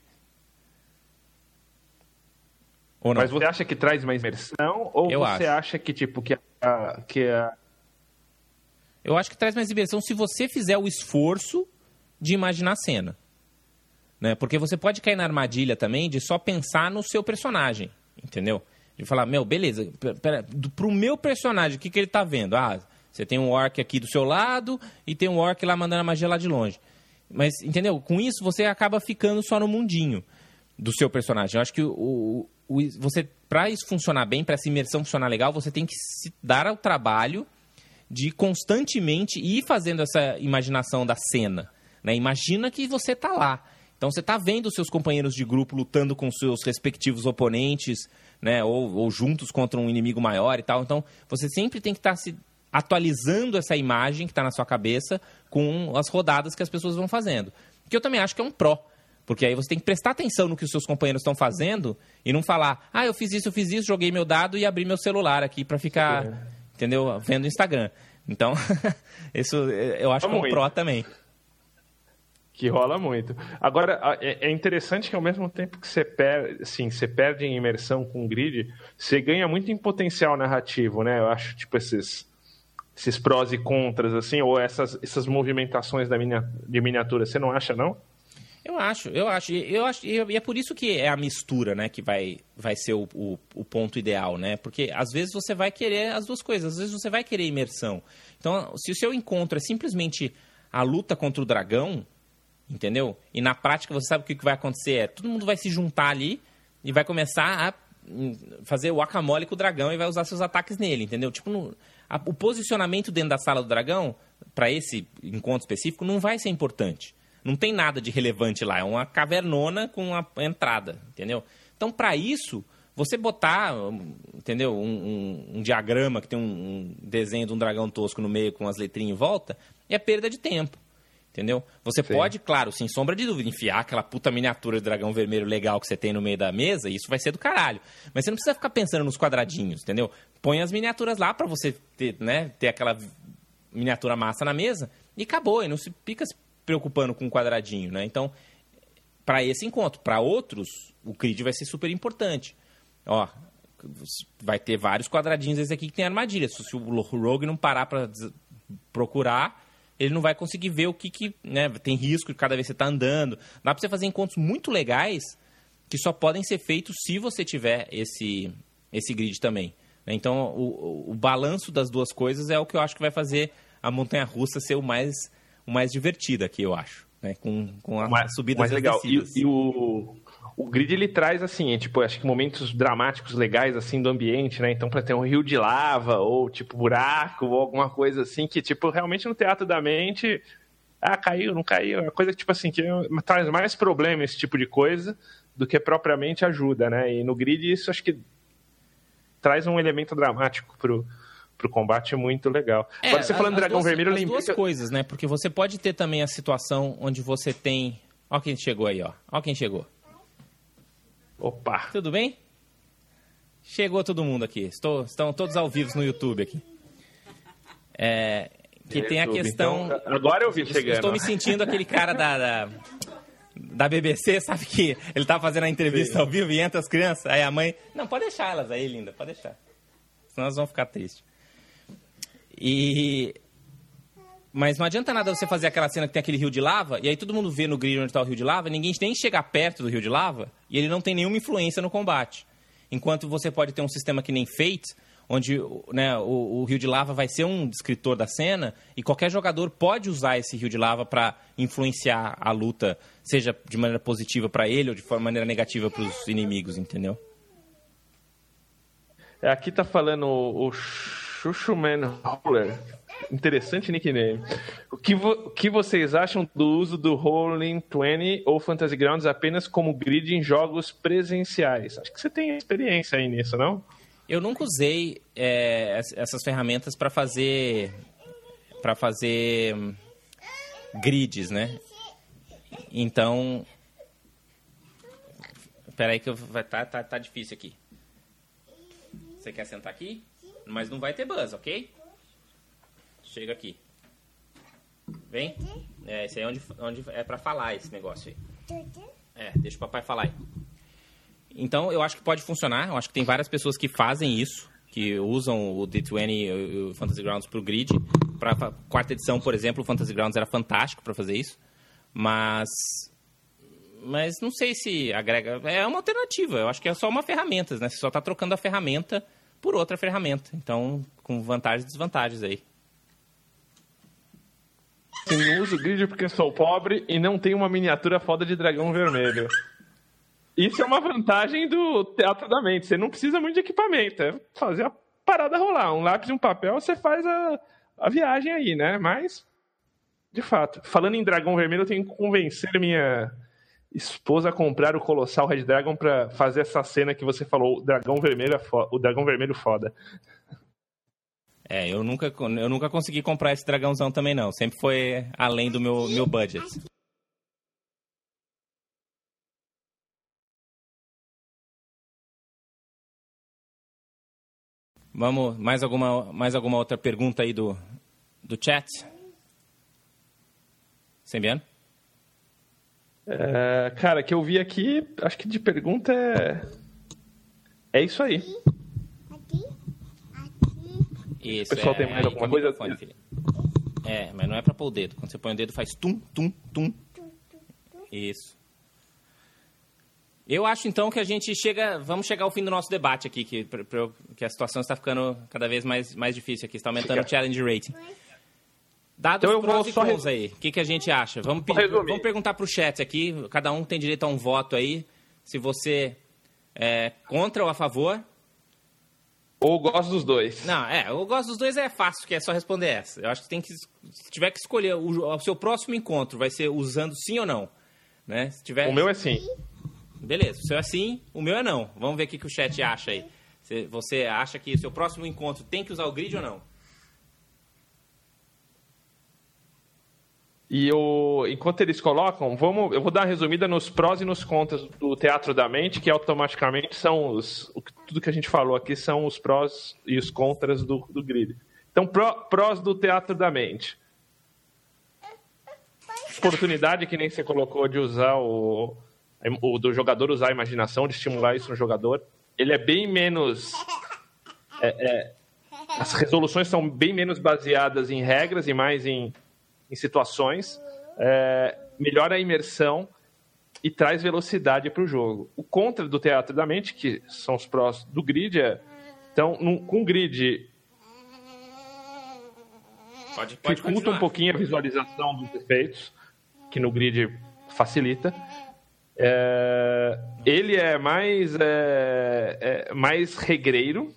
Mas você acha que traz mais imersão ou Eu você acho. acha que tipo que a, que a Eu acho que traz mais imersão se você fizer o esforço de imaginar a cena. Né? Porque você pode cair na armadilha também de só pensar no seu personagem, entendeu? De falar, meu, beleza, pera- do- pro meu personagem, o que, que ele tá vendo? Ah, você tem um orc aqui do seu lado e tem um orc lá mandando a magia lá de longe. Mas, entendeu? Com isso, você acaba ficando só no mundinho do seu personagem. Eu acho que o, o, o- você, para isso funcionar bem, para essa imersão funcionar legal, você tem que se dar ao trabalho de constantemente ir fazendo essa imaginação da cena. Né? Imagina que você está lá. Então você está vendo seus companheiros de grupo lutando com seus respectivos oponentes, né? ou, ou juntos contra um inimigo maior e tal. Então você sempre tem que estar se atualizando essa imagem que está na sua cabeça com as rodadas que as pessoas vão fazendo. Que eu também acho que é um pró. Porque aí você tem que prestar atenção no que os seus companheiros estão fazendo e não falar, ah, eu fiz isso, eu fiz isso, joguei meu dado e abri meu celular aqui para ficar, entendeu? Vendo o Instagram. Então, <laughs> isso eu acho que é um pró também. Que rola muito. Agora é é interessante que ao mesmo tempo que você perde, assim, você perde em imersão com o grid, você ganha muito em potencial narrativo, né? Eu acho tipo esses esses prós e contras assim, ou essas essas movimentações da de miniatura, você não acha não? Eu acho, eu acho, eu acho, e é por isso que é a mistura, né, que vai, vai ser o, o, o ponto ideal, né? Porque às vezes você vai querer as duas coisas, às vezes você vai querer imersão. Então, se o seu encontro é simplesmente a luta contra o dragão, entendeu? E na prática você sabe o que vai acontecer é, todo mundo vai se juntar ali e vai começar a hum, fazer o acamole com o dragão e vai usar seus ataques nele, entendeu? Tipo, no- a- o posicionamento dentro da sala do dragão, para esse encontro específico, não vai ser importante. Não tem nada de relevante lá, é uma cavernona com uma entrada, entendeu? Então, para isso, você botar, hum, entendeu, um, um- um diagrama que tem um, um desenho de um dragão tosco no meio com as letrinhas em volta, é perda de tempo. Entendeu? Você Sim. pode, claro, sem sombra de dúvida, enfiar aquela puta miniatura de dragão vermelho legal que você tem no meio da mesa, e isso vai ser do caralho. Mas você não precisa ficar pensando nos quadradinhos, entendeu? Põe as miniaturas lá pra você ter, né, ter aquela miniatura massa na mesa e acabou, e não se fica se preocupando com o quadradinho, né? Então, para esse encontro, para outros, o grid vai ser super importante. Ó, vai ter vários quadradinhos esse aqui que tem armadilha. Se o Rogue não parar para procurar, ele não vai conseguir ver o que, que né, tem risco de cada vez que você está andando. Dá para você fazer encontros muito legais que só podem ser feitos se você tiver esse, esse grid também. né? Então, o, o, balanço das duas coisas é o que eu acho que vai fazer a montanha-russa ser o mais, o mais divertida aqui, eu acho. Né? Com, com a mais, subida mais as legal. E, e o, o grid ele traz assim, é, tipo, acho que momentos dramáticos legais assim do ambiente, né? Então para ter um rio de lava ou tipo buraco ou alguma coisa assim que tipo realmente no teatro da mente, ah, caiu, não caiu, é uma coisa que tipo assim que traz mais problema esse tipo de coisa do que propriamente ajuda, né? E no grid isso acho que traz um elemento dramático pro pro combate muito legal. É, Agora você falando as- dragão duas- vermelho, eu lembrei duas que- coisas, né? Porque você pode ter também a situação onde você tem. Ó quem chegou aí, ó. Ó quem chegou. Opa. Tudo bem? Chegou todo mundo aqui. Estou, estão todos ao vivo no YouTube aqui. É, que tem a YouTube. questão. Então, agora eu vi chegando. Estou me sentindo aquele cara da, da, da BBC, sabe que ele tá fazendo a entrevista Sim. ao vivo e entra as crianças, aí a mãe. Não, pode deixar elas aí, linda, pode deixar. Senão elas vão ficar tristes. E. Mas não adianta nada você fazer aquela cena que tem aquele rio de lava, e aí todo mundo vê no grid onde está o rio de lava, ninguém nem chega perto do rio de lava, e ele não tem nenhuma influência no combate. Enquanto você pode ter um sistema que nem Fate, onde né, o, o rio de lava vai ser um descritor da cena, e qualquer jogador pode usar esse rio de lava para influenciar a luta, seja de maneira positiva para ele ou de maneira negativa para os inimigos, entendeu? É, Aqui tá falando o, o Chuchuman Roller. Interessante nickname. O que, que vocês acham do uso do Rolling 20 ou Fantasy Grounds apenas como grid em jogos presenciais? Acho que você tem experiência aí nisso, não? Eu nunca usei é, ess- essas ferramentas para fazer para fazer hum, grids, né? Então, espera aí que eu, vai tá, tá, tá difícil aqui. Você quer sentar aqui? Mas não vai ter buzz, ok? Chega aqui. Vem. É, esse aí é onde, onde é para falar esse negócio aí. É, deixa o papai falar aí. Então, eu acho que pode funcionar. Eu acho que tem várias pessoas que fazem isso, que usam o D20 e o Fantasy Grounds para o grid. Para quarta edição, por exemplo, o Fantasy Grounds era fantástico para fazer isso. Mas mas não sei se agrega. É uma alternativa. Eu acho que é só uma ferramenta, né? Você só está trocando a ferramenta por outra ferramenta. Então, com vantagens e desvantagens aí. Sim, não uso grid porque sou pobre e não tenho uma miniatura foda de dragão vermelho. Isso é uma vantagem do Teatro da Mente. Você não precisa muito de equipamento. É fazer a parada rolar. Um lápis e um papel, você faz a, a viagem aí, né? Mas, de fato, falando em dragão vermelho, eu tenho que convencer minha esposa a comprar o Colossal Red Dragon para fazer essa cena que você falou, o dragão vermelho, é o dragão vermelho foda. É, eu nunca, eu nunca consegui comprar esse dragãozão também não. Sempre foi além do meu, meu budget. Vamos, mais alguma, mais alguma outra pergunta aí do, do chat? Sembiano? É, cara, que eu vi aqui, acho que de pergunta é. É isso aí. Isso, o pessoal é, tem mais alguma coisa? Microfone, é, mas não é pra pôr o dedo. Quando você põe o dedo, faz tum, tum, tum. Isso. Eu acho então que a gente chega. Vamos chegar ao fim do nosso debate aqui, que, que a situação está ficando cada vez mais, mais difícil aqui, está aumentando o challenge rating. Dados então eu vou só cons aí, o que, que a gente acha? Vamos, vamos perguntar para o chat aqui, cada um tem direito a um voto aí, se você é contra ou a favor. Ou gosto dos dois. Não, é, eu gosto dos dois é fácil, que é só responder essa. Eu acho que tem que, se tiver que escolher, o, o seu próximo encontro vai ser usando sim ou não, né? Se tiver... O meu é sim. Beleza, o seu é sim, o meu é não. Vamos ver o que, que o chat acha aí. Você acha que o seu próximo encontro tem que usar o grid ou não? E eu, enquanto eles colocam, vamos, eu vou dar uma resumida nos prós e nos contras do Teatro da Mente, que automaticamente são os. Tudo que a gente falou aqui são os prós e os contras do, do grid. Então, pró, prós do Teatro da Mente. Oportunidade que nem você colocou de usar o, o do jogador usar a imaginação, de estimular isso no jogador. Ele é bem menos. É, é, as resoluções são bem menos baseadas em regras e mais em em situações, é, melhora a imersão e traz velocidade para o jogo. O contra do teatro da mente, que são os prós do grid, é. Então, num, com grid. Pode, pode dificulta um pouquinho a visualização dos efeitos, que no grid facilita. É, ele é mais, é, é mais regreiro,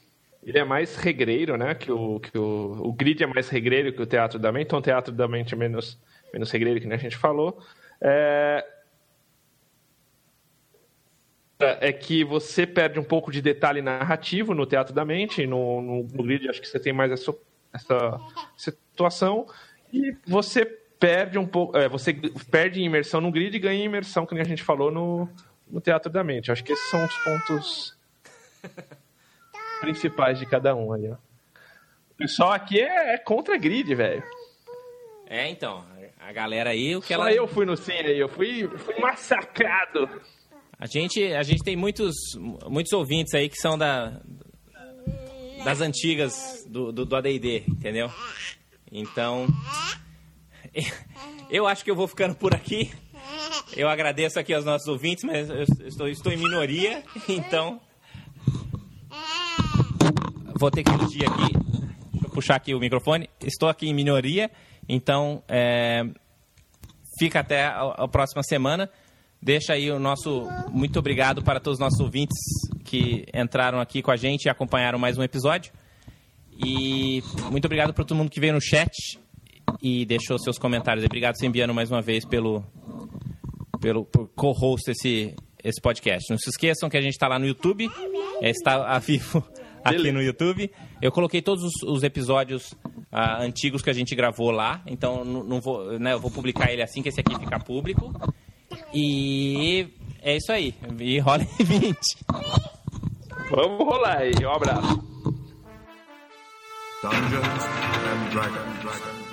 ele é mais regreiro, né? Que o, que o, o grid é mais regreiro que o teatro da mente, então o teatro da mente é menos, menos regreiro, que a gente falou. É... é que você perde um pouco de detalhe narrativo no teatro da mente, no, no, no grid acho que você tem mais essa, essa situação, e você perde um pouco, é, você perde imersão no grid e ganha imersão, que a gente falou no, no teatro da mente. Acho que esses são os pontos <laughs> principais de cada um aí, ó. O pessoal aqui é, é contra grid, velho. É, então. A galera aí, o que Só ela. eu fui no cine aí, eu fui, fui massacrado. A gente, a gente tem muitos, muitos ouvintes aí que são da, das antigas do, do, do ADD, entendeu? Então. <laughs> Eu acho que eu vou ficando por aqui. Eu agradeço aqui aos nossos ouvintes, mas eu estou, estou em minoria, <laughs> então vou ter que fugir aqui. Deixa eu puxar aqui o microfone. Estou aqui em minoria, então é, fica até a, a, próxima semana. Deixa aí o nosso muito obrigado para todos os nossos ouvintes que entraram aqui com a gente e acompanharam mais um episódio. E muito obrigado para todo mundo que veio no chat e deixou seus comentários. Obrigado, Sembiano, mais uma vez pelo, pelo por co-host esse, esse podcast. Não se esqueçam que a gente está lá no YouTube, é, está a vivo aqui no YouTube. Eu coloquei todos os, os episódios uh, antigos que a gente gravou lá, então não, vou, né, eu vou publicar ele assim que esse aqui ficar público. E é isso aí. E rola 20. Vamos rolar aí. Um abraço. Dungeons and Dragons. Dragon, Dragon, Dragon.